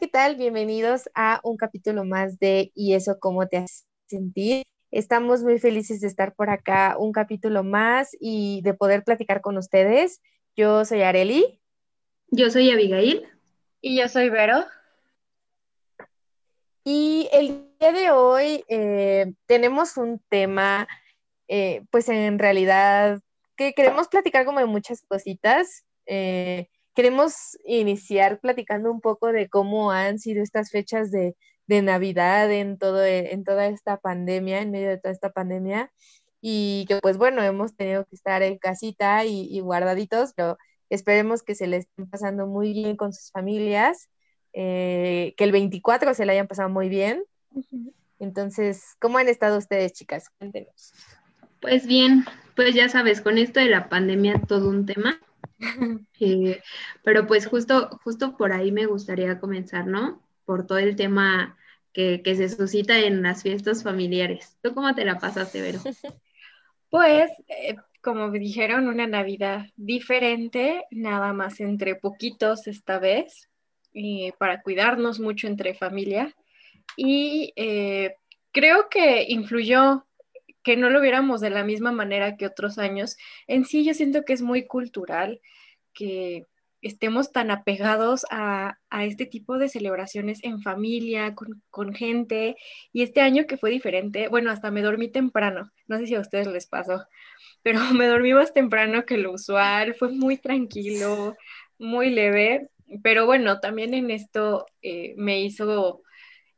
¿qué tal? Bienvenidos a un capítulo más de ¿Y eso cómo te hace sentir? Estamos muy felices de estar por acá un capítulo más y de poder platicar con ustedes. Yo soy Areli. Yo soy Abigail. Y yo soy Vero. Y el día de hoy eh, tenemos un tema, eh, pues en realidad, que queremos platicar como de muchas cositas. Eh, queremos iniciar platicando un poco de cómo han sido estas fechas de, Navidad en, todo, en toda esta pandemia, en medio de toda esta pandemia, y que pues bueno, hemos tenido que estar en casita y, guardaditos, pero esperemos que se les estén pasando muy bien con sus familias, eh, que el 24 se le hayan pasado muy bien. Entonces, ¿cómo han estado ustedes, chicas? Cuéntenos. Pues bien, pues ya sabes, con esto de la pandemia todo un tema. Pero pues justo, justo por ahí me gustaría comenzar, ¿no? Por todo el tema que, se suscita en las fiestas familiares. ¿Tú cómo te la pasaste, Vero? Pues, eh, como dijeron, una Navidad diferente, nada más entre poquitos esta vez, para cuidarnos mucho entre familia. Y eh, creo que influyó que no lo viéramos de la misma manera que otros años. En sí yo siento que es muy cultural que estemos tan apegados a, este tipo de celebraciones en familia, con, gente, y este año que fue diferente, bueno, hasta me dormí temprano, no sé si a ustedes les pasó, pero me dormí más temprano que lo usual, fue muy tranquilo, muy leve, pero bueno, también en esto eh, me hizo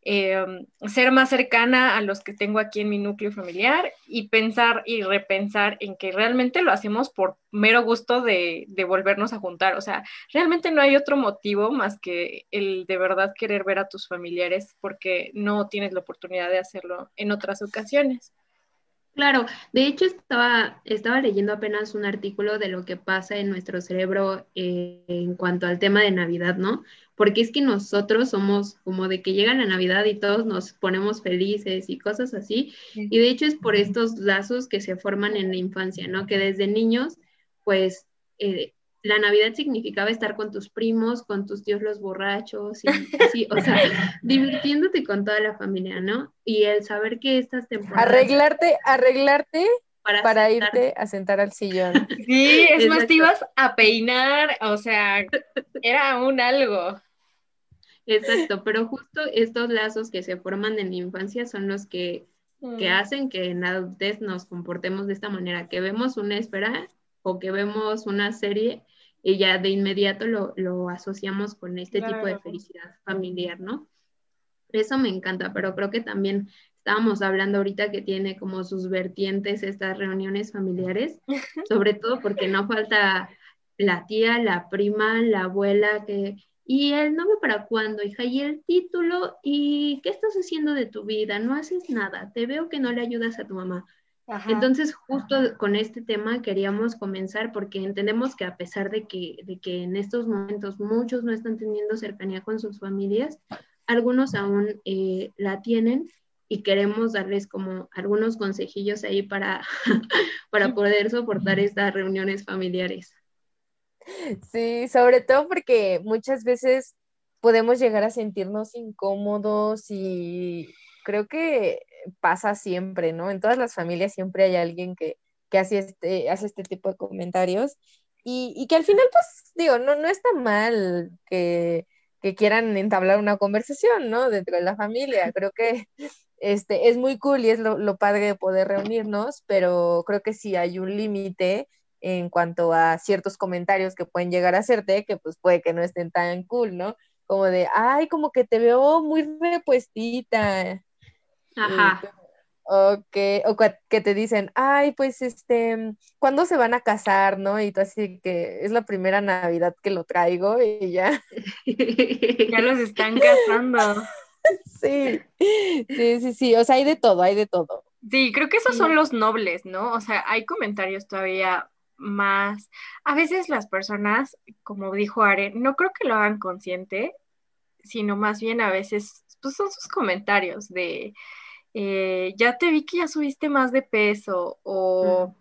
Em, ser más cercana a los que tengo aquí en mi núcleo familiar y pensar y repensar en que realmente lo hacemos por mero gusto de, de, volvernos a juntar. O sea, realmente no hay otro motivo más que el de verdad querer ver a tus familiares porque no tienes la oportunidad de hacerlo en otras ocasiones. Claro, de hecho estaba, estaba leyendo apenas un artículo de lo que pasa en nuestro cerebro eh, en cuanto al tema de Navidad, ¿no? Porque es que nosotros somos como de que llega la Navidad y todos nos ponemos felices y cosas así. Y de hecho es por estos lazos que se forman en la infancia, ¿no? Que desde niños, pues eh, la Navidad significaba estar con tus primos, con tus tíos los borrachos, y así, o sea, divirtiéndote con toda la familia, ¿no? Y el saber que estas temporadas... Arreglarte, arreglarte para, irte a sentar al sillón. Sí, es más, te ibas a peinar, o sea, era un algo. Exacto, pero justo estos lazos que se forman en la infancia son los que, que mm. hacen que en la adultez nos comportemos de esta manera, que vemos una espera o que vemos una serie y ya de inmediato lo, asociamos con este tipo de felicidad familiar, ¿no? Eso me encanta, pero creo que también estábamos hablando ahorita que tiene como sus vertientes estas reuniones familiares, sobre todo porque no falta la tía, la prima, la abuela, que, y el nombre para cuándo, hija, y el título, y qué estás haciendo de tu vida, no haces nada, te veo que no le ayudas a tu mamá. Entonces, justo con este tema queríamos comenzar porque entendemos que a pesar de que, de que en estos momentos muchos no están teniendo cercanía con sus familias, algunos aún eh, la tienen y queremos darles como algunos consejillos ahí para, para poder soportar estas reuniones familiares. Sí, sobre todo porque muchas veces podemos llegar a sentirnos incómodos y creo que pasa siempre, ¿no? En todas las familias siempre hay alguien que, hace, este, hace este tipo de comentarios y, que al final, pues, digo, no, no está mal que, quieran entablar una conversación, ¿no? Dentro de la familia. Creo que este, es muy cool y es lo, lo padre de poder reunirnos, pero creo que sí hay un límite en cuanto a ciertos comentarios que pueden llegar a hacerte, que pues puede que no estén tan cool, ¿no? Como de, ay, como que te veo muy repuestita, Ajá. O que, o que te dicen, ay, pues este, ¿cuándo se van a casar, no? Y tú así que es la primera Navidad que lo traigo y ya. ya los están casando. Sí, sí, sí, sí, o sea, hay de todo, hay de todo. Sí, creo que esos son los nobles, ¿no? O sea, hay comentarios todavía más. A veces las personas, como dijo Are, no creo que lo hagan consciente, sino más bien a veces, pues son sus comentarios de, eh, ya te vi que ya subiste más de peso o,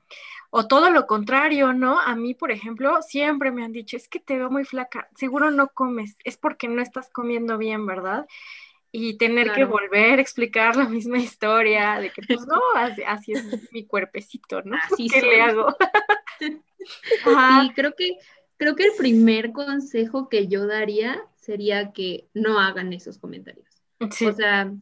o todo lo contrario, ¿no? A mí, por ejemplo, siempre me han dicho, es que te veo muy flaca, seguro no comes, es porque no estás comiendo bien, ¿verdad? Y tener que volver a explicar la misma historia de que, pues no, así, es mi cuerpecito, ¿no? Así ¿Qué le hago? Sí, creo que, creo que el primer consejo que yo daría sería que no hagan esos comentarios. O sea,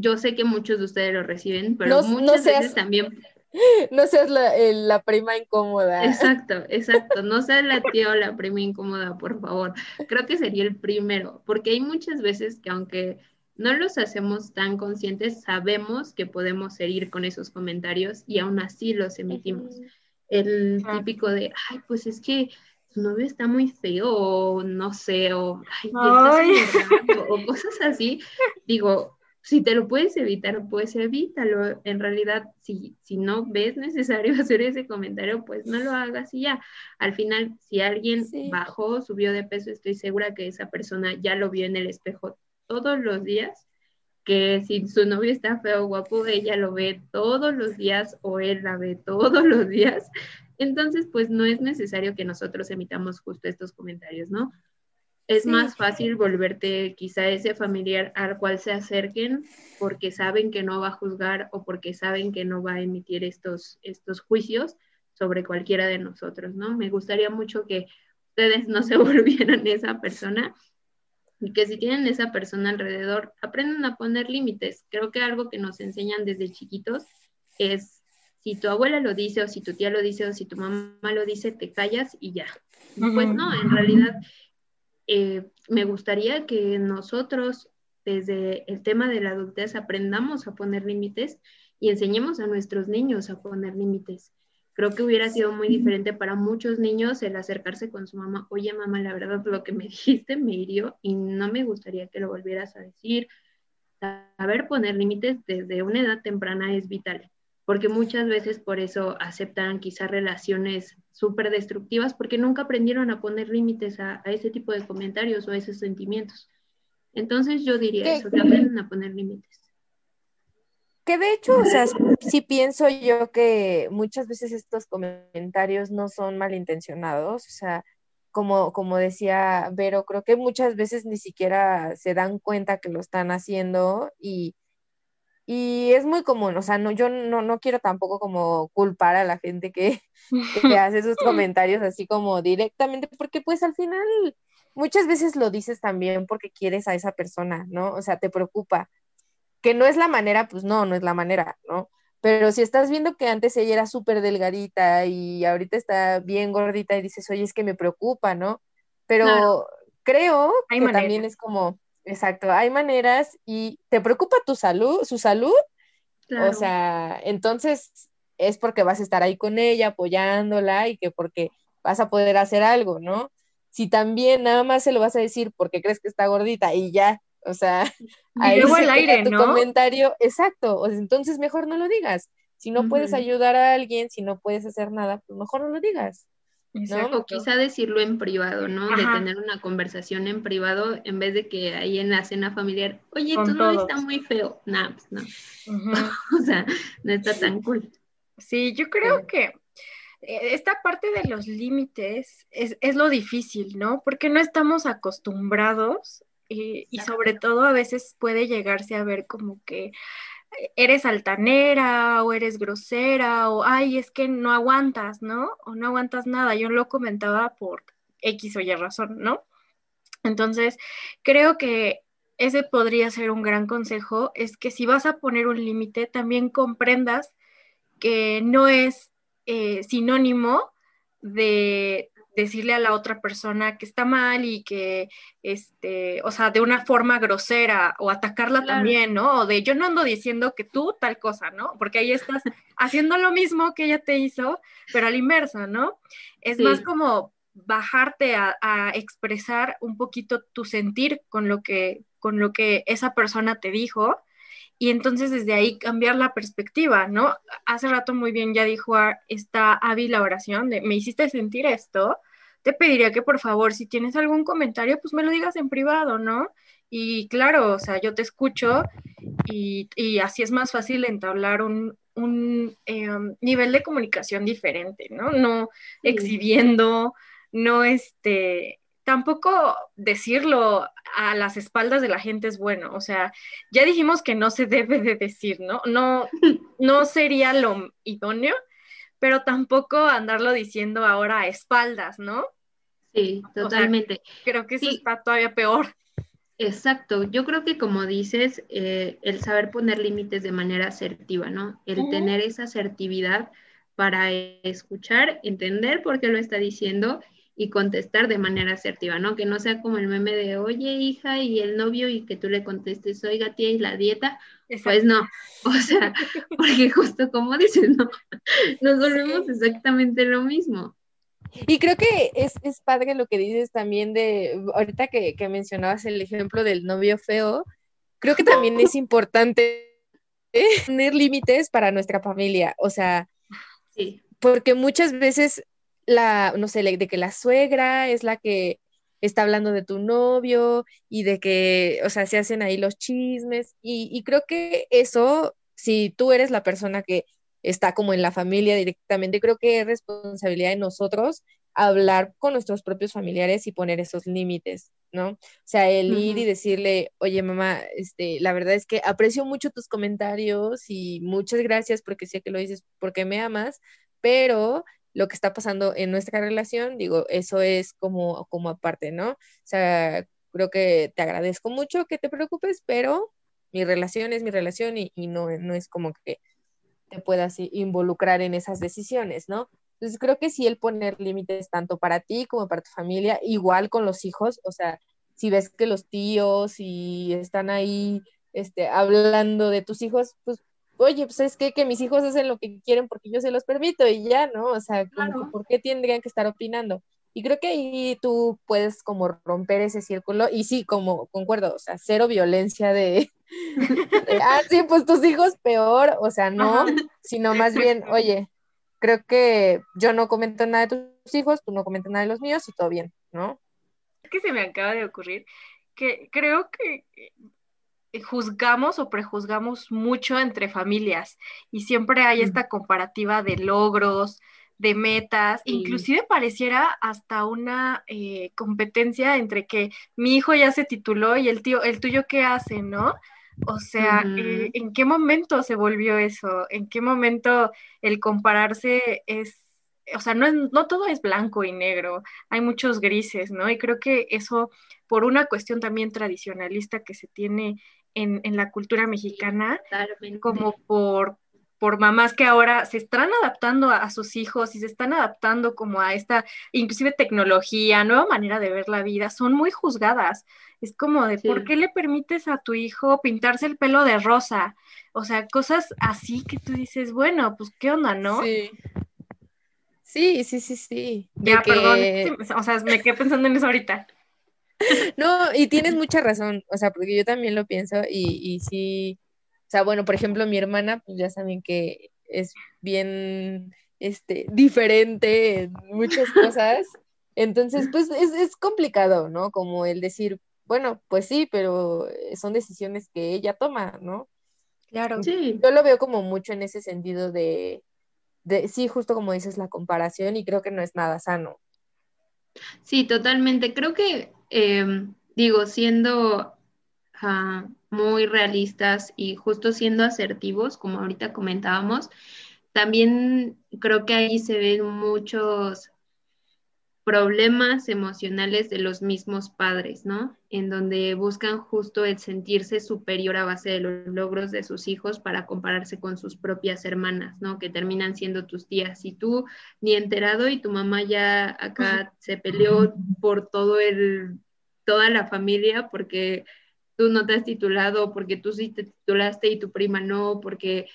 yo sé que muchos de ustedes lo reciben, pero muchas veces también no seas la, prima incómoda. Exacto, exacto. No seas la tía o la prima incómoda, por favor. Creo que sería el primero, porque hay muchas veces que aunque no los hacemos tan conscientes, sabemos que podemos herir con esos comentarios y aún así los emitimos. El típico de, ay, pues es que tu novio está muy feo, o no sé, o, ay, o cosas así. Digo, si te lo puedes evitar, pues evítalo. En realidad, si, si no ves necesario hacer ese comentario, pues no lo hagas y ya. Al final, si alguien bajó, subió de peso, estoy segura que esa persona ya lo vio en el espejo todos los días, que si su novio está feo o guapo, ella lo ve todos los días o él la ve todos los días. Entonces, pues no es necesario que nosotros emitamos justo estos comentarios, ¿no? Es más fácil volverte quizá ese familiar al cual se acerquen porque saben que no va a juzgar o porque saben que no va a emitir estos, estos juicios sobre cualquiera de nosotros, ¿no? Me gustaría mucho que ustedes no se volvieran esa persona y que si tienen esa persona alrededor, aprendan a poner límites. Creo que algo que nos enseñan desde chiquitos es si tu abuela lo dice o si tu tía lo dice o si tu mamá lo dice, te callas y ya. Pues no, en realidad eh, me gustaría que nosotros desde el tema de la adultez aprendamos a poner límites y enseñemos a nuestros niños a poner límites. Creo que hubiera sido muy diferente para muchos niños el acercarse con su mamá, oye mamá, la verdad lo que me dijiste me hirió y no me gustaría que lo volvieras a decir. Saber poner límites desde una edad temprana es vital porque muchas veces por eso aceptan quizás relaciones súper destructivas, porque nunca aprendieron a poner límites a, ese tipo de comentarios o a esos sentimientos. Entonces yo diría eso, que aprenden a poner límites. Que de hecho, o sea, sí pienso yo que muchas veces estos comentarios no son malintencionados, o sea, como, como decía Vero, creo que muchas veces ni siquiera se dan cuenta que lo están haciendo y, y es muy común, o sea, no, yo no, no quiero tampoco como culpar a la gente que, que hace esos comentarios así como directamente, porque pues al final muchas veces lo dices también porque quieres a esa persona, ¿no? O sea, te preocupa. Que no es la manera, pues no, no es la manera, ¿no? Pero si estás viendo que antes ella era súper delgadita y ahorita está bien gordita y dices, oye, es que me preocupa, ¿no? Pero creo que también es como, Exacto, hay maneras y te preocupa tu salud, su salud, o sea, entonces es porque vas a estar ahí con ella apoyándola y que porque vas a poder hacer algo, ¿no? Si también nada más se lo vas a decir porque crees que está gordita y ya, o sea, ahí el aire, tu comentario, exacto, o entonces mejor no lo digas. Si no puedes ayudar a alguien, si no puedes hacer nada, pues mejor no lo digas. O quizá decirlo en privado, ¿no? De tener una conversación en privado en vez de que ahí en la cena familiar, oye, tú no está muy feo. Nah, pues no. o sea, no está tan cool. Sí, yo creo que eh, esta parte de los límites es, es, lo difícil, ¿no? Porque no estamos acostumbrados y, y sobre todo a veces puede llegarse a ver como que eres altanera o eres grosera o, ay, es que no aguantas, ¿no? O no aguantas nada. Yo lo comentaba por X o Y razón, ¿no? Entonces, creo que ese podría ser un gran consejo, es que si vas a poner un límite, también comprendas que no es eh, sinónimo de decirle a la otra persona que está mal y que, este, o sea, de una forma grosera o atacarla también, ¿no? O de yo no ando diciendo que tú tal cosa, ¿no? Porque ahí estás haciendo lo mismo que ella te hizo, pero a la inversa, ¿no? Es más como bajarte a, a, expresar un poquito tu sentir con lo que, con lo que esa persona te dijo y entonces desde ahí cambiar la perspectiva, ¿no? Hace rato muy bien ya dijo esta hábil la oración de me hiciste sentir esto, te pediría que por favor, si tienes algún comentario, pues me lo digas en privado, ¿no? Y claro, o sea, yo te escucho y, así es más fácil entablar un, un em, nivel de comunicación diferente, ¿no? No exhibiendo, no este, tampoco decirlo a las espaldas de la gente es bueno, o sea, ya dijimos que no se debe de decir, ¿no? No, no sería lo idóneo, pero tampoco andarlo diciendo ahora a espaldas, ¿no? Sí, totalmente. creo que eso está todavía peor. Exacto, yo creo que como dices, eh, el saber poner límites de manera asertiva, ¿no? El tener esa asertividad para escuchar, entender por qué lo está diciendo y contestar de manera asertiva, ¿no? Que no sea como el meme de, oye, hija, y el novio, y que tú le contestes, oiga, tía, y la dieta. Pues no, o sea, porque justo como dices, ¿no? Nos volvemos exactamente lo mismo. Y creo que es, es, padre lo que dices también de, ahorita que, que, mencionabas el ejemplo del novio feo, creo que también es importante tener límites para nuestra familia, o sea, sí. porque muchas veces la, no sé, de que la suegra es la que está hablando de tu novio y de que, o sea, se hacen ahí los chismes y, y creo que eso, si tú eres la persona que está como en la familia directamente. Creo que es responsabilidad de nosotros hablar con nuestros propios familiares y poner esos límites, ¿no? O sea, el ir y decirle, oye mamá, este, la verdad es que aprecio mucho tus comentarios y muchas gracias porque sé que lo dices porque me amas, pero lo que está pasando en nuestra relación, digo, eso es como, como aparte, ¿no? O sea, creo que te agradezco mucho que te preocupes, pero mi relación es mi relación y, y no, no es como que te puedas involucrar en esas decisiones, ¿no? Entonces creo que sí el poner límites tanto para ti como para tu familia, igual con los hijos, o sea, si ves que los tíos y están ahí este, hablando de tus hijos, pues, oye, pues es que, que mis hijos hacen lo que quieren porque yo se los permito y ya, ¿no? O sea, ¿por qué tendrían que estar opinando? Y creo que ahí tú puedes como romper ese círculo y sí, como concuerdo, o sea, cero violencia de, ah, sí, pues tus hijos peor, o sea, no, sino más bien, oye, creo que yo no comento nada de tus hijos, tú no comentas nada de los míos y todo bien, ¿no? Es que se me acaba de ocurrir que creo que eh, juzgamos o prejuzgamos mucho entre familias y siempre hay esta comparativa de logros, de metas, inclusive pareciera hasta una eh, competencia entre que mi hijo ya se tituló y el tío, el tuyo qué hace, ¿no? O sea, eh, ¿en qué momento se volvió eso? ¿En qué momento el compararse es, o sea, no, es, no todo es blanco y negro, hay muchos grises, ¿no? Y creo que eso, por una cuestión también tradicionalista que se tiene en, en la cultura mexicana, como por por mamás que ahora se están adaptando a, sus hijos y se están adaptando como a esta, inclusive tecnología, nueva manera de ver la vida, son muy juzgadas. Es como de, ¿por qué le permites a tu hijo pintarse el pelo de rosa? O sea, cosas así que tú dices, bueno, pues qué onda, ¿no? Sí. Sí, sí, sí, sí. Ya, perdón, o sea, me quedé pensando en eso ahorita. No, y tienes mucha razón, o sea, porque yo también lo pienso y, y sí, o sea, bueno, por ejemplo, mi hermana, pues ya saben que es bien este, diferente en muchas cosas. Entonces, pues es, es complicado, ¿no? Como el decir, bueno, pues sí, pero son decisiones que ella toma, ¿no? Claro. Sí. Yo lo veo como mucho en ese sentido de, de, sí, justo como dices, la comparación y creo que no es nada sano. Sí, totalmente. Creo que, em, digo, siendo uh, muy realistas y justo siendo asertivos, como ahorita comentábamos, también creo que ahí se ven muchos problemas emocionales de los mismos padres, ¿no? En donde buscan justo el sentirse superior a base de los logros de sus hijos para compararse con sus propias hermanas, ¿no? Que terminan siendo tus tías. Y tú ni enterado y tu mamá ya acá se peleó por todo el, toda la familia porque tú no te has titulado, porque tú sí te titulaste y tu prima no, porque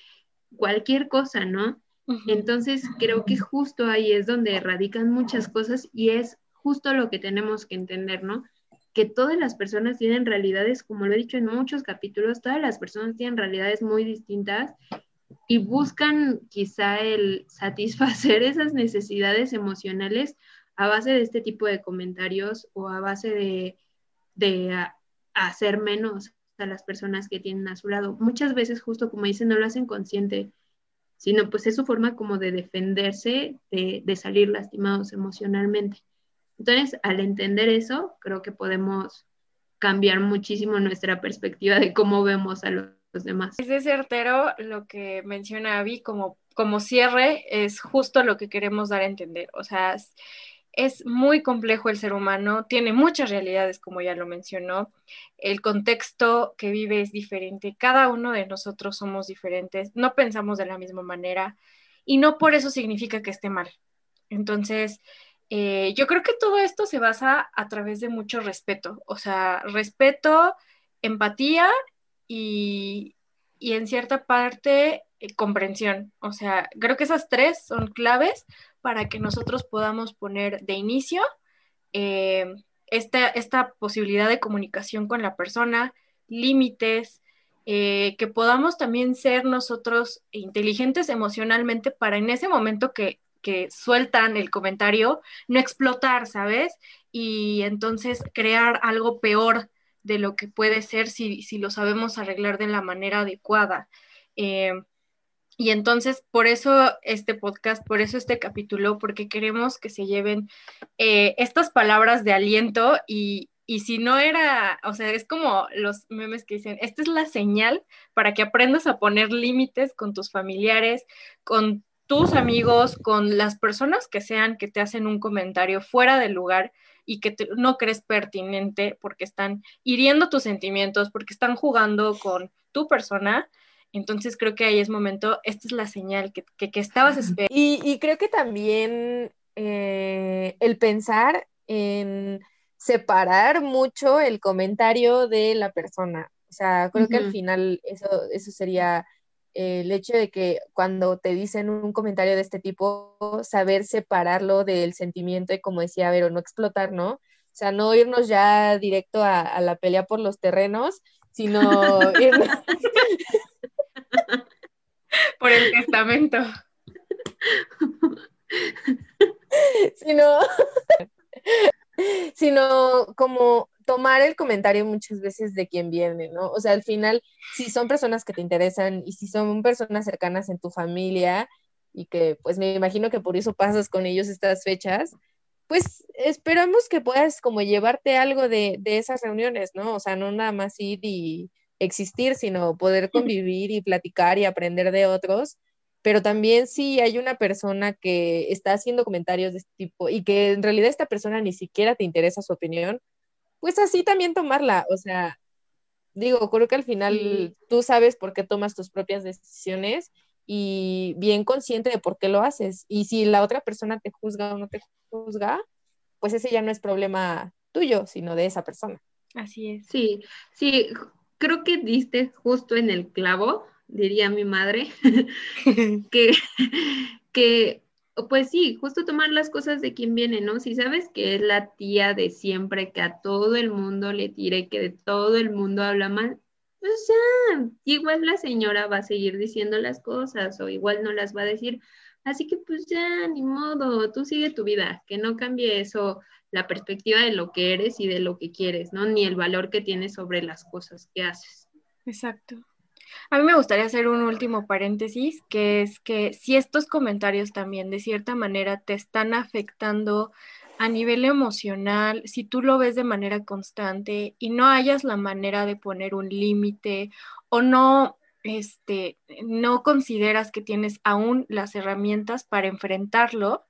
cualquier cosa, ¿no? Entonces creo que justo ahí es donde radican muchas cosas y es justo lo que tenemos que entender, ¿no? Que todas las personas tienen realidades, como lo he dicho en muchos capítulos, todas las personas tienen realidades muy distintas y buscan quizá el satisfacer esas necesidades emocionales a base de este tipo de comentarios o a base de, de hacer menos a las personas que tienen a su lado. Muchas veces, justo como dicen, no lo hacen consciente, sino pues es su forma como de defenderse, de, de salir lastimados emocionalmente. Entonces, al entender eso, creo que podemos cambiar muchísimo nuestra perspectiva de cómo vemos a los demás. Es certero lo que menciona Abby como, como cierre, es justo lo que queremos dar a entender. O sea, es muy complejo el ser humano, tiene muchas realidades, como ya lo mencionó. El contexto que vive es diferente, cada uno de nosotros somos diferentes, no pensamos de la misma manera y no por eso significa que esté mal. Entonces, eh, yo creo que todo esto se basa a través de mucho respeto, o sea, respeto, empatía y, y en cierta parte eh, comprensión. O sea, creo que esas tres son claves para que nosotros podamos poner de inicio eh, esta, esta, posibilidad de comunicación con la persona, límites, eh, que podamos también ser nosotros inteligentes emocionalmente para en ese momento que, que sueltan el comentario, no explotar, ¿sabes? Y entonces crear algo peor de lo que puede ser si, si lo sabemos arreglar de la manera adecuada. Eh, y entonces, por eso este podcast, por eso este capítulo, porque queremos que se lleven eh, estas palabras de aliento y, y si no era, o sea, es como los memes que dicen, esta es la señal para que aprendas a poner límites con tus familiares, con tus amigos, con las personas que sean que te hacen un comentario fuera del lugar y que no crees pertinente porque están hiriendo tus sentimientos, porque están jugando con tu persona entonces creo que ahí es momento, esta es la señal que, que, estabas esperando. Y, y, creo que también eh, el pensar en separar mucho el comentario de la persona. O sea, creo que al final eso, eso sería el hecho de que cuando te dicen un comentario de este tipo, saber separarlo del sentimiento y como decía, a ver, o no explotar, ¿no? O sea, no irnos ya directo a, a la pelea por los terrenos, sino irnos, Por el testamento. Sino, sino como tomar el comentario muchas veces de quien viene, ¿no? O sea, al final, si son personas que te interesan y si son personas cercanas en tu familia y que pues me imagino que por eso pasas con ellos estas fechas, pues esperamos que puedas como llevarte algo de, de esas reuniones, ¿no? O sea, no nada más ir y existir, sino poder convivir y platicar y aprender de otros. Pero también si hay una persona que está haciendo comentarios de este tipo y que en realidad esta persona ni siquiera te interesa su opinión, pues así también tomarla. O sea, digo, creo que al final tú sabes por qué tomas tus propias decisiones y bien consciente de por qué lo haces. Y si la otra persona te juzga o no te juzga, pues ese ya no es problema tuyo, sino de esa persona. Así es. Sí, sí, creo que diste justo en el clavo, diría mi madre, que, que, pues sí, justo tomar las cosas de quien viene, ¿no? Si sabes que es la tía de siempre, que a todo el mundo le tire, que de todo el mundo habla mal, pues ya, igual la señora va a seguir diciendo las cosas o igual no las va a decir. Así que pues ya, ni modo, tú sigue tu vida, que no cambie eso la perspectiva de lo que eres y de lo que quieres, ¿no? Ni el valor que tienes sobre las cosas que haces. Exacto. A mí me gustaría hacer un último paréntesis, que es que si estos comentarios también de cierta manera te están afectando a nivel emocional, si tú lo ves de manera constante y no hayas la manera de poner un límite o no este no consideras que tienes aún las herramientas para enfrentarlo,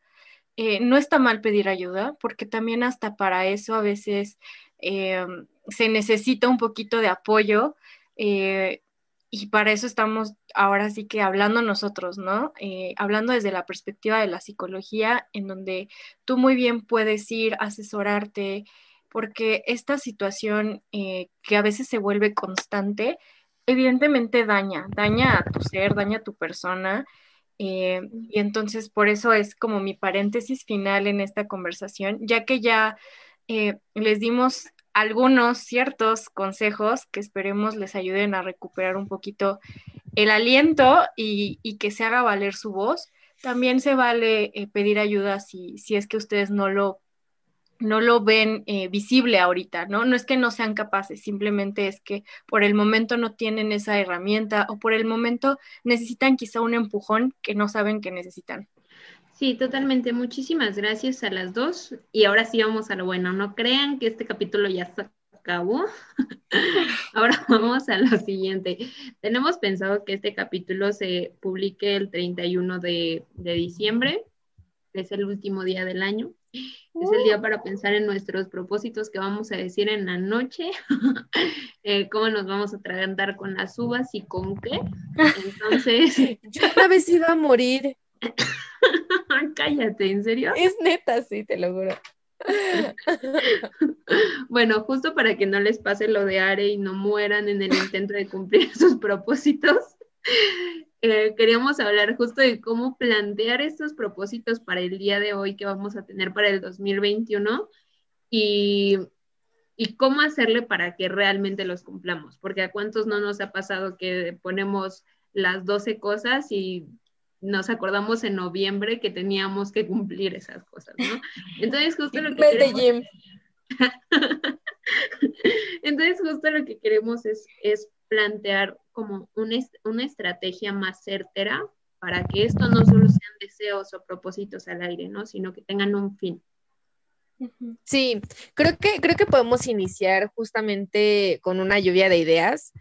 eh, no está mal pedir ayuda, porque también hasta para eso a veces eh, se necesita un poquito de apoyo eh, y para eso estamos ahora sí que hablando nosotros, ¿no? hablando desde la perspectiva de la psicología, en donde tú muy bien puedes ir, asesorarte, porque esta situación que a veces se vuelve constante, evidentemente daña, daña a tu ser, daña a tu persona eh, y entonces por eso es como mi paréntesis final en esta conversación, ya que ya eh, les dimos algunos ciertos consejos que esperemos les ayuden a recuperar un poquito el aliento y, que se haga valer su voz. También se vale eh, pedir ayuda si, si es que ustedes no lo no lo ven eh, visible ahorita, ¿no? No es que no sean capaces, simplemente es que por el momento no tienen esa herramienta o por el momento necesitan quizá un empujón que no saben que necesitan. Sí, totalmente. Muchísimas gracias a las dos. Y ahora sí vamos a lo bueno. No crean que este capítulo ya se acabó. ahora vamos a lo siguiente. Tenemos pensado que este capítulo se publique el 31 de, de diciembre, es el último día del año. Es el día para pensar en nuestros propósitos que vamos a decir en la noche, eh, cómo nos vamos a atragantar con las uvas y con qué. Entonces... Yo una vez iba a morir. Cállate, ¿en serio? Es neta, sí, te lo juro. bueno, justo para que no les pase lo de Are y no mueran en el intento de cumplir sus propósitos, eh, queríamos hablar justo de cómo plantear estos propósitos para el día de hoy que vamos a tener para el 2021 y, y cómo hacerle para que realmente los cumplamos, porque a cuántos no nos ha pasado que ponemos las 12 cosas y nos acordamos en noviembre que teníamos que cumplir esas cosas, ¿no? Entonces justo lo que queremos... Entonces justo lo que queremos es, es plantear como una, una estrategia más certera para que esto no solo sean deseos o propósitos al aire, ¿no? Sino que tengan un fin. Sí, creo que, creo que podemos iniciar justamente con una lluvia de ideas.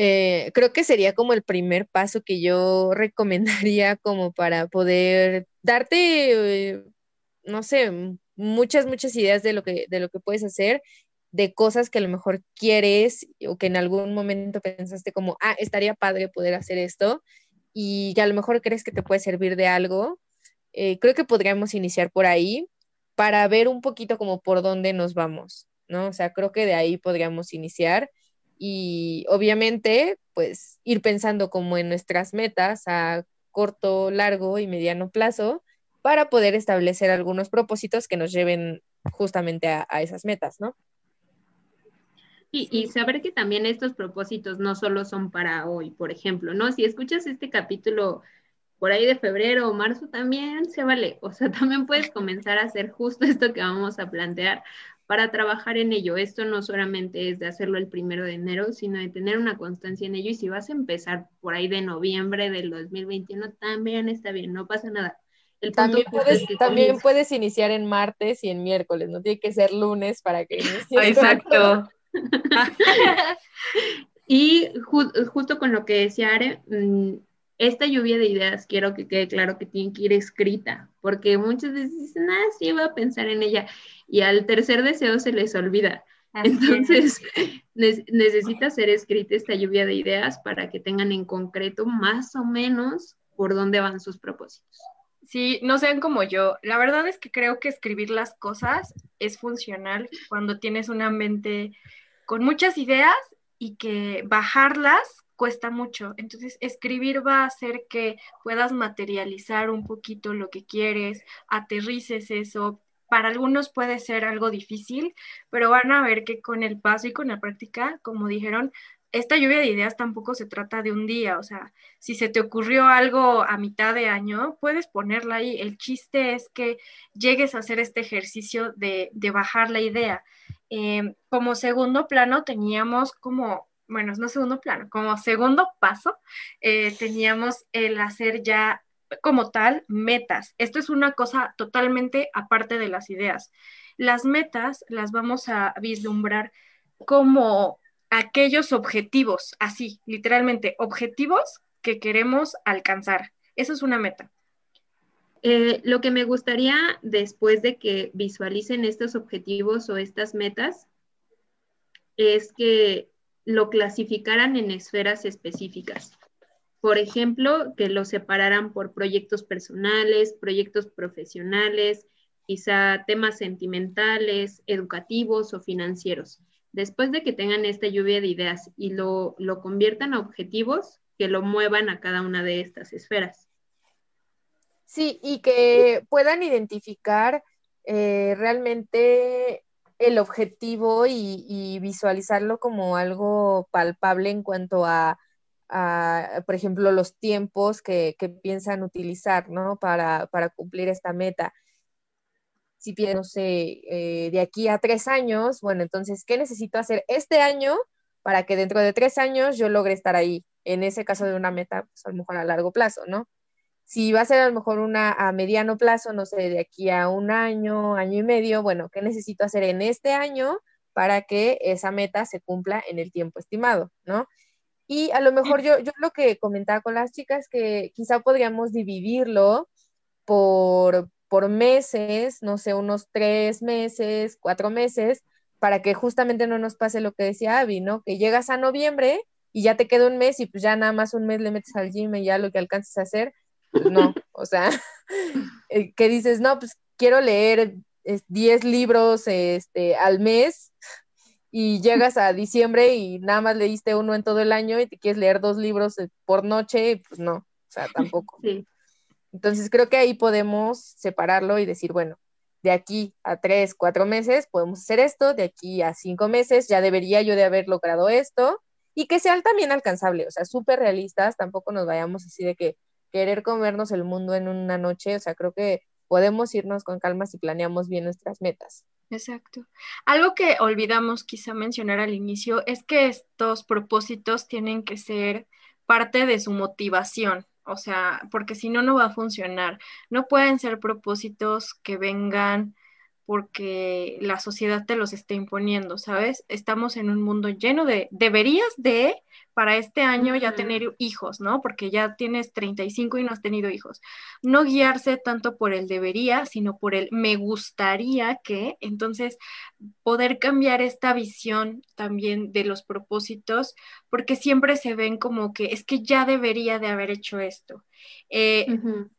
Eh, creo que sería como el primer paso que yo recomendaría como para poder darte, eh, no sé, muchas, muchas ideas de lo que, de lo que puedes hacer de cosas que a lo mejor quieres o que en algún momento pensaste como, ah, estaría padre poder hacer esto y que a lo mejor crees que te puede servir de algo, eh, creo que podríamos iniciar por ahí para ver un poquito como por dónde nos vamos, ¿no? O sea, creo que de ahí podríamos iniciar y obviamente pues ir pensando como en nuestras metas a corto, largo y mediano plazo para poder establecer algunos propósitos que nos lleven justamente a, a esas metas, ¿no? Y, saber que también estos propósitos no solo son para hoy, por ejemplo, ¿no? Si escuchas este capítulo por ahí de febrero o marzo, también se vale. O sea, también puedes comenzar a hacer justo esto que vamos a plantear para trabajar en ello. Esto no solamente es de hacerlo el primero de enero, sino de tener una constancia en ello. Y si vas a empezar por ahí de noviembre del 2021, también está bien, no pasa nada. El también puedes, también puedes iniciar en martes y en miércoles, no tiene que ser lunes para que inicies. Exacto. y justo con lo que decía Are, mm, esta lluvia de ideas quiero que quede claro que tiene que ir escrita, porque muchas veces dicen, ah, sí, voy a pensar en ella, y al tercer deseo se les olvida. Entonces, necesita ser escrita esta lluvia de ideas para que tengan en concreto más o menos por dónde van sus propósitos. Sí, no sean como yo. La verdad es que creo que escribir las cosas es funcional cuando tienes una mente con muchas ideas y que bajarlas cuesta mucho. Entonces, escribir va a hacer que puedas materializar un poquito lo que quieres, aterrices eso. Para algunos puede ser algo difícil, pero van a ver que con el paso y con la práctica, como dijeron, esta lluvia de ideas tampoco se trata de un día, o sea, si se te ocurrió algo a mitad de año, puedes ponerla ahí. El chiste es que llegues a hacer este ejercicio de, bajar la idea. Em, como segundo plano teníamos como, bueno, no segundo plano, como segundo paso, eh, teníamos el hacer ya como tal metas. Esto es una cosa totalmente aparte de las ideas. Las metas las vamos a vislumbrar como aquellos objetivos, así, literalmente, objetivos que queremos alcanzar. Eso es una meta. Eh, lo que me gustaría después de que visualicen estos objetivos o estas metas es que lo clasificaran en esferas específicas. Por ejemplo, que lo separaran por proyectos personales, proyectos profesionales, quizá temas sentimentales, educativos o financieros después de que tengan esta lluvia de ideas y lo, conviertan a objetivos, que lo muevan a cada una de estas esferas. Sí, y que puedan identificar eh, realmente el objetivo y, visualizarlo como algo palpable en cuanto a, por ejemplo, los tiempos que, piensan utilizar, ¿no? Para, para, cumplir esta meta si piensas, no sé, eh, de aquí a tres años, bueno, entonces, ¿qué necesito hacer este año para que dentro de tres años yo logre estar ahí? En ese caso de una meta, pues a lo mejor a largo plazo, ¿no? Si va a ser a lo mejor una a mediano plazo, no sé, de aquí a un año, año y medio, bueno, ¿qué necesito hacer en este año para que esa meta se cumpla en el tiempo estimado, ¿no? Y a lo mejor yo, yo lo que comentaba con las chicas, que quizá podríamos dividirlo por, por meses, no sé, unos tres meses, cuatro meses, para que justamente no nos pase lo que decía Abby, ¿no? Que llegas a noviembre y ya te queda un mes y pues ya nada más un mes le metes al gym y ya lo que alcances a hacer, no, o sea, eh, que dices, no, pues quiero leer 10 libros este, al mes y llegas a diciembre y nada más leíste uno en todo el año y te quieres leer dos libros eh, por noche, pues no, o sea, tampoco. Sí. Entonces creo que ahí podemos separarlo y decir, bueno, de aquí a tres, cuatro meses podemos hacer esto, de aquí a cinco meses ya debería yo de haber logrado esto y que sean también alcanzable, o sea, súper realistas, tampoco nos vayamos así de que querer comernos el mundo en una noche, o sea, creo que podemos irnos con calma si planeamos bien nuestras metas. Exacto. Algo que olvidamos quizá mencionar al inicio es que estos propósitos tienen que ser parte de su motivación, o sea, porque si no, no va a funcionar. No pueden ser propósitos que vengan porque la sociedad te los está imponiendo, ¿sabes? Estamos en un mundo lleno de deberías de para este año ya tener hijos, ¿no? Porque ya tienes 35 y no has tenido hijos. No guiarse tanto por el debería, sino por el me gustaría que, entonces, poder cambiar esta visión también de los propósitos, porque siempre se ven como que es que ya debería de haber hecho esto. Eh,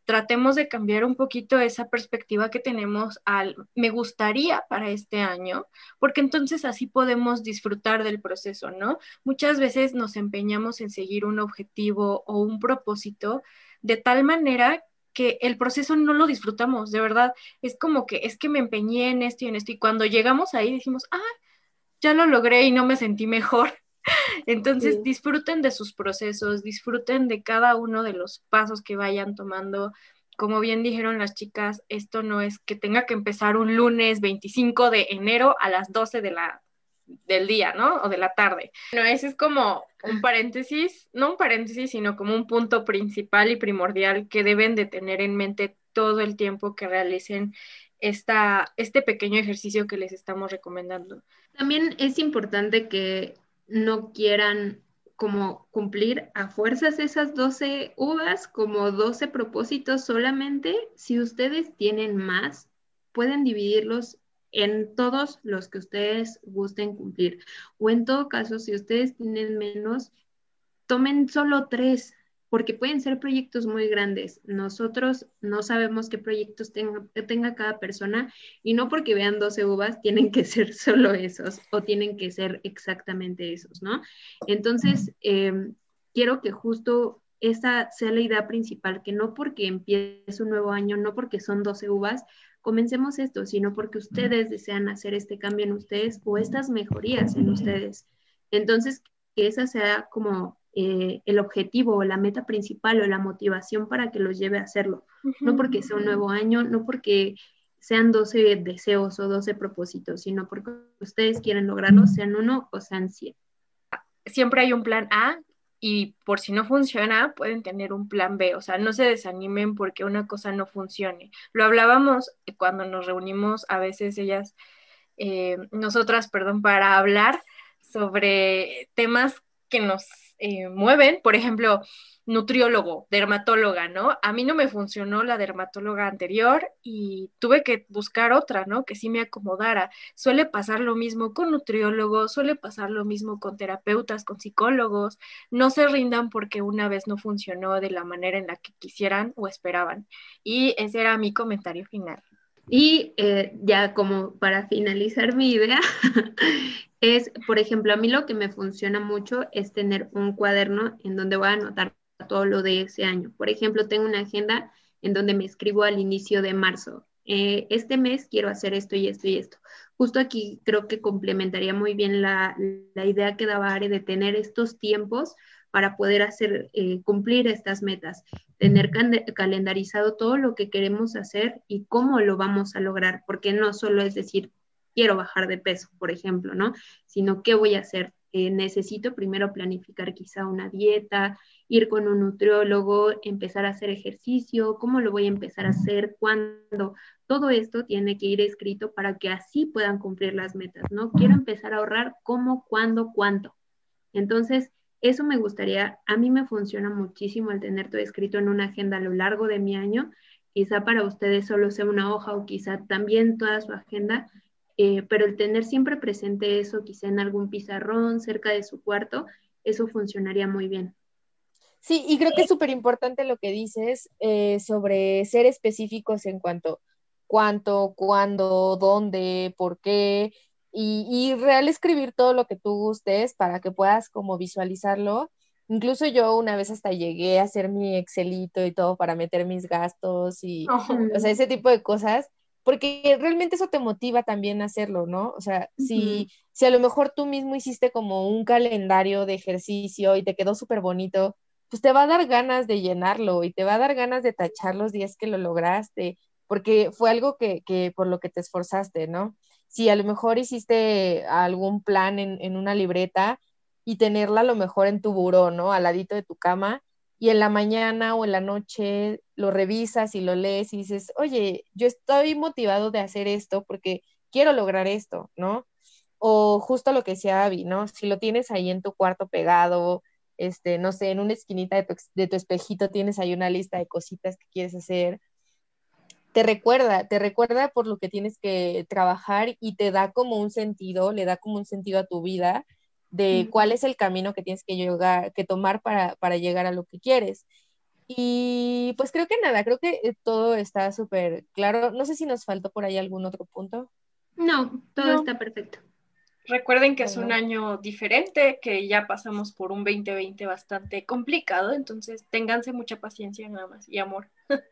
tratemos de cambiar un poquito esa perspectiva que tenemos al me gustaría para este año, porque entonces así podemos disfrutar del proceso, ¿no? Muchas veces nos empeñamos en seguir un objetivo o un propósito de tal manera que el proceso no lo disfrutamos, de verdad. Es como que es que me empeñé en esto y en esto y cuando llegamos ahí decimos, ah, ya lo logré y no me sentí mejor. Entonces disfruten de sus procesos, disfruten de cada uno de los pasos que vayan tomando. Como bien dijeron las chicas, esto no es que tenga que empezar un lunes 25 de enero a las 12 de la del día, ¿no? O de la tarde. Bueno, ese es como un paréntesis, no un paréntesis, sino como un punto principal y primordial que deben de tener en mente todo el tiempo que realicen esta, este pequeño ejercicio que les estamos recomendando. También es importante que no quieran como cumplir a fuerzas esas 12 uvas, como 12 propósitos solamente. Si ustedes tienen más, pueden dividirlos en todos los que ustedes gusten cumplir. O en todo caso, si ustedes tienen menos, tomen solo tres, porque pueden ser proyectos muy grandes. Nosotros no sabemos qué proyectos tenga, tenga, cada persona y no porque vean 12 uvas tienen que ser solo esos o tienen que ser exactamente esos, ¿no? Entonces, em, quiero que justo esa sea la idea principal, que no porque empiece un nuevo año, no porque son 12 uvas, comencemos esto, sino porque ustedes desean hacer este cambio en ustedes o estas mejorías en ustedes. Entonces, que esa sea como eh, el objetivo o la meta principal o la motivación para que los lleve a hacerlo. No porque sea un nuevo año, no porque sean 12 deseos o 12 propósitos, sino porque ustedes quieren lograrlo, sean uno o sean 100. Siempre hay un plan A y por si no funciona, pueden tener un plan B, o sea, no se desanimen porque una cosa no funcione. Lo hablábamos cuando nos reunimos, a veces ellas, eh, nosotras, perdón, para hablar sobre temas que nos eh, mueven, por ejemplo, nutriólogo, dermatóloga, ¿no? A mí no me funcionó la dermatóloga anterior y tuve que buscar otra, ¿no? Que sí me acomodara. Suele pasar lo mismo con nutriólogos, suele pasar lo mismo con terapeutas, con psicólogos. No se rindan porque una vez no funcionó de la manera en la que quisieran o esperaban. Y ese era mi comentario final. Y eh, ya como para finalizar mi idea, es, por ejemplo, a mí lo que me funciona mucho es tener un cuaderno en donde voy a anotar todo lo de ese año. Por ejemplo, tengo una agenda en donde me escribo al inicio de marzo. Eh, este mes quiero hacer esto y esto y esto. Justo aquí creo que complementaría muy bien la, la idea que daba Are de tener estos tiempos para poder hacer eh, cumplir estas metas, tener calendarizado todo lo que queremos hacer y cómo lo vamos a lograr, porque no solo es decir, quiero bajar de peso, por ejemplo, ¿no? Sino qué voy a hacer. Eh, necesito primero planificar quizá una dieta, ir con un nutriólogo, empezar a hacer ejercicio, cómo lo voy a empezar a hacer, cuándo. Todo esto tiene que ir escrito para que así puedan cumplir las metas, ¿no? Quiero empezar a ahorrar cómo, cuándo, cuánto. Entonces, eso me gustaría, a mí me funciona muchísimo el tener todo escrito en una agenda a lo largo de mi año. Quizá para ustedes solo sea una hoja o quizá también toda su agenda, eh, pero el tener siempre presente eso, quizá en algún pizarrón cerca de su cuarto, eso funcionaría muy bien. Sí, y creo que es súper importante lo que dices eh, sobre ser específicos en cuanto cuánto, cuándo, dónde, por qué, y, y real escribir todo lo que tú gustes para que puedas como visualizarlo. Incluso yo una vez hasta llegué a hacer mi Excelito y todo para meter mis gastos y, o sea, ese tipo de cosas, porque realmente eso te motiva también a hacerlo, ¿no? O sea, si, si a lo mejor tú mismo hiciste como un calendario de ejercicio y te quedó súper bonito, pues te va a dar ganas de llenarlo y te va a dar ganas de tachar los días que lo lograste, porque fue algo que, que por lo que te esforzaste, ¿no? Si a lo mejor hiciste algún plan en, una libreta y tenerla a lo mejor en tu buró, ¿no? Al ladito de tu cama y en la mañana o en la noche lo revisas y lo lees y dices, oye, yo estoy motivado de hacer esto porque quiero lograr esto, ¿no? O justo lo que decía Abby, ¿no? Si lo tienes ahí en tu cuarto pegado, este, no sé, en una esquinita de tu, de tu espejito tienes ahí una lista de cositas que quieres hacer, te recuerda, te recuerda por lo que tienes que trabajar y te da como un sentido, le da como un sentido a tu vida de cuál es el camino que tienes que, llegar, que tomar para, para llegar a lo que quieres. Y pues creo que nada, creo que eh, todo está súper claro. No sé si nos faltó por ahí algún otro punto. No, todo está perfecto. Recuerden que es un año diferente, que ya pasamos por un 2020 bastante complicado, entonces ténganse mucha paciencia nada más y amor.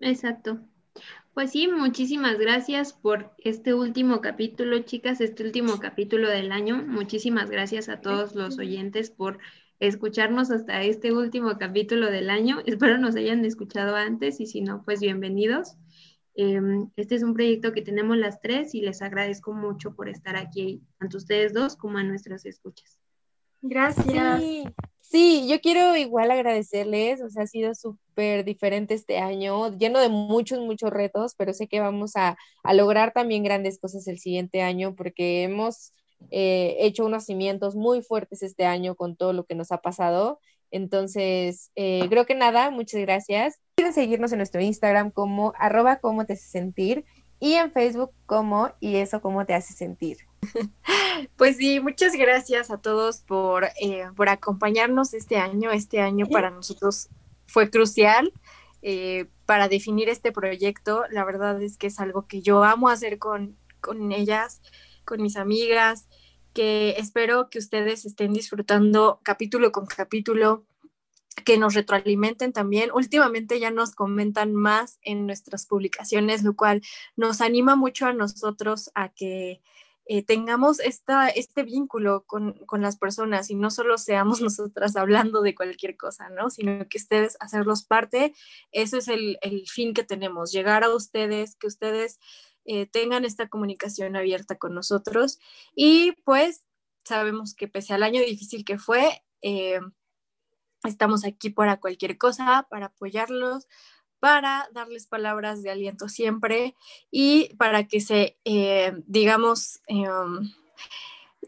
Exacto. Pues sí, muchísimas gracias por este último capítulo, chicas, este último capítulo del año. Muchísimas gracias a todos los oyentes por escucharnos hasta este último capítulo del año. Espero nos hayan escuchado antes y si no, pues bienvenidos. Em, este es un proyecto que tenemos las tres y les agradezco mucho por estar aquí, tanto ustedes dos como a nuestras escuchas. Gracias. Sí, yo quiero igual agradecerles, o sea, ha sido súper diferente este año, lleno de muchos, muchos retos, pero sé que vamos a, lograr también grandes cosas el siguiente año porque hemos eh, hecho unos cimientos muy fuertes este año con todo lo que nos ha pasado. Entonces, eh, creo que nada, muchas gracias. Quieren seguirnos en nuestro Instagram como arroba cómo te hace sentir y en Facebook como y eso cómo te hace sentir. Pues sí, muchas gracias a todos por, eh, por acompañarnos este año. Este año para nosotros fue crucial eh, para definir este proyecto. La verdad es que es algo que yo amo hacer con, con ellas, con mis amigas, que espero que ustedes estén disfrutando capítulo con capítulo que nos retroalimenten también. Últimamente ya nos comentan más en nuestras publicaciones, lo cual nos anima mucho a nosotros a que eh, tengamos esta, este vínculo con, con, las personas y no solo seamos nosotras hablando de cualquier cosa, ¿no? Sino que ustedes hacerlos parte, eso es el, el fin que tenemos, llegar a ustedes, que ustedes eh, tengan esta comunicación abierta con nosotros y pues sabemos que pese al año difícil que fue, eh, estamos aquí para cualquier cosa, para apoyarlos, para darles palabras de aliento siempre y para que se, eh, digamos, em,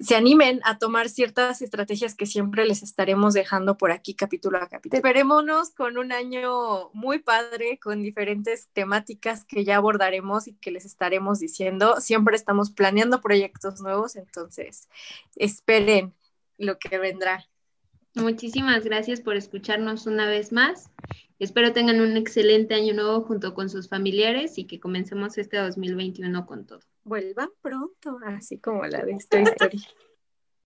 se animen a tomar ciertas estrategias que siempre les estaremos dejando por aquí capítulo a capítulo. Esperémonos con un año muy padre, con diferentes temáticas que ya abordaremos y que les estaremos diciendo. Siempre estamos planeando proyectos nuevos, entonces esperen lo que vendrá. Muchísimas gracias por escucharnos una vez más. Espero tengan un excelente año nuevo junto con sus familiares y que comencemos este 2021 con todo. Vuelvan pronto, así como la de esta historia.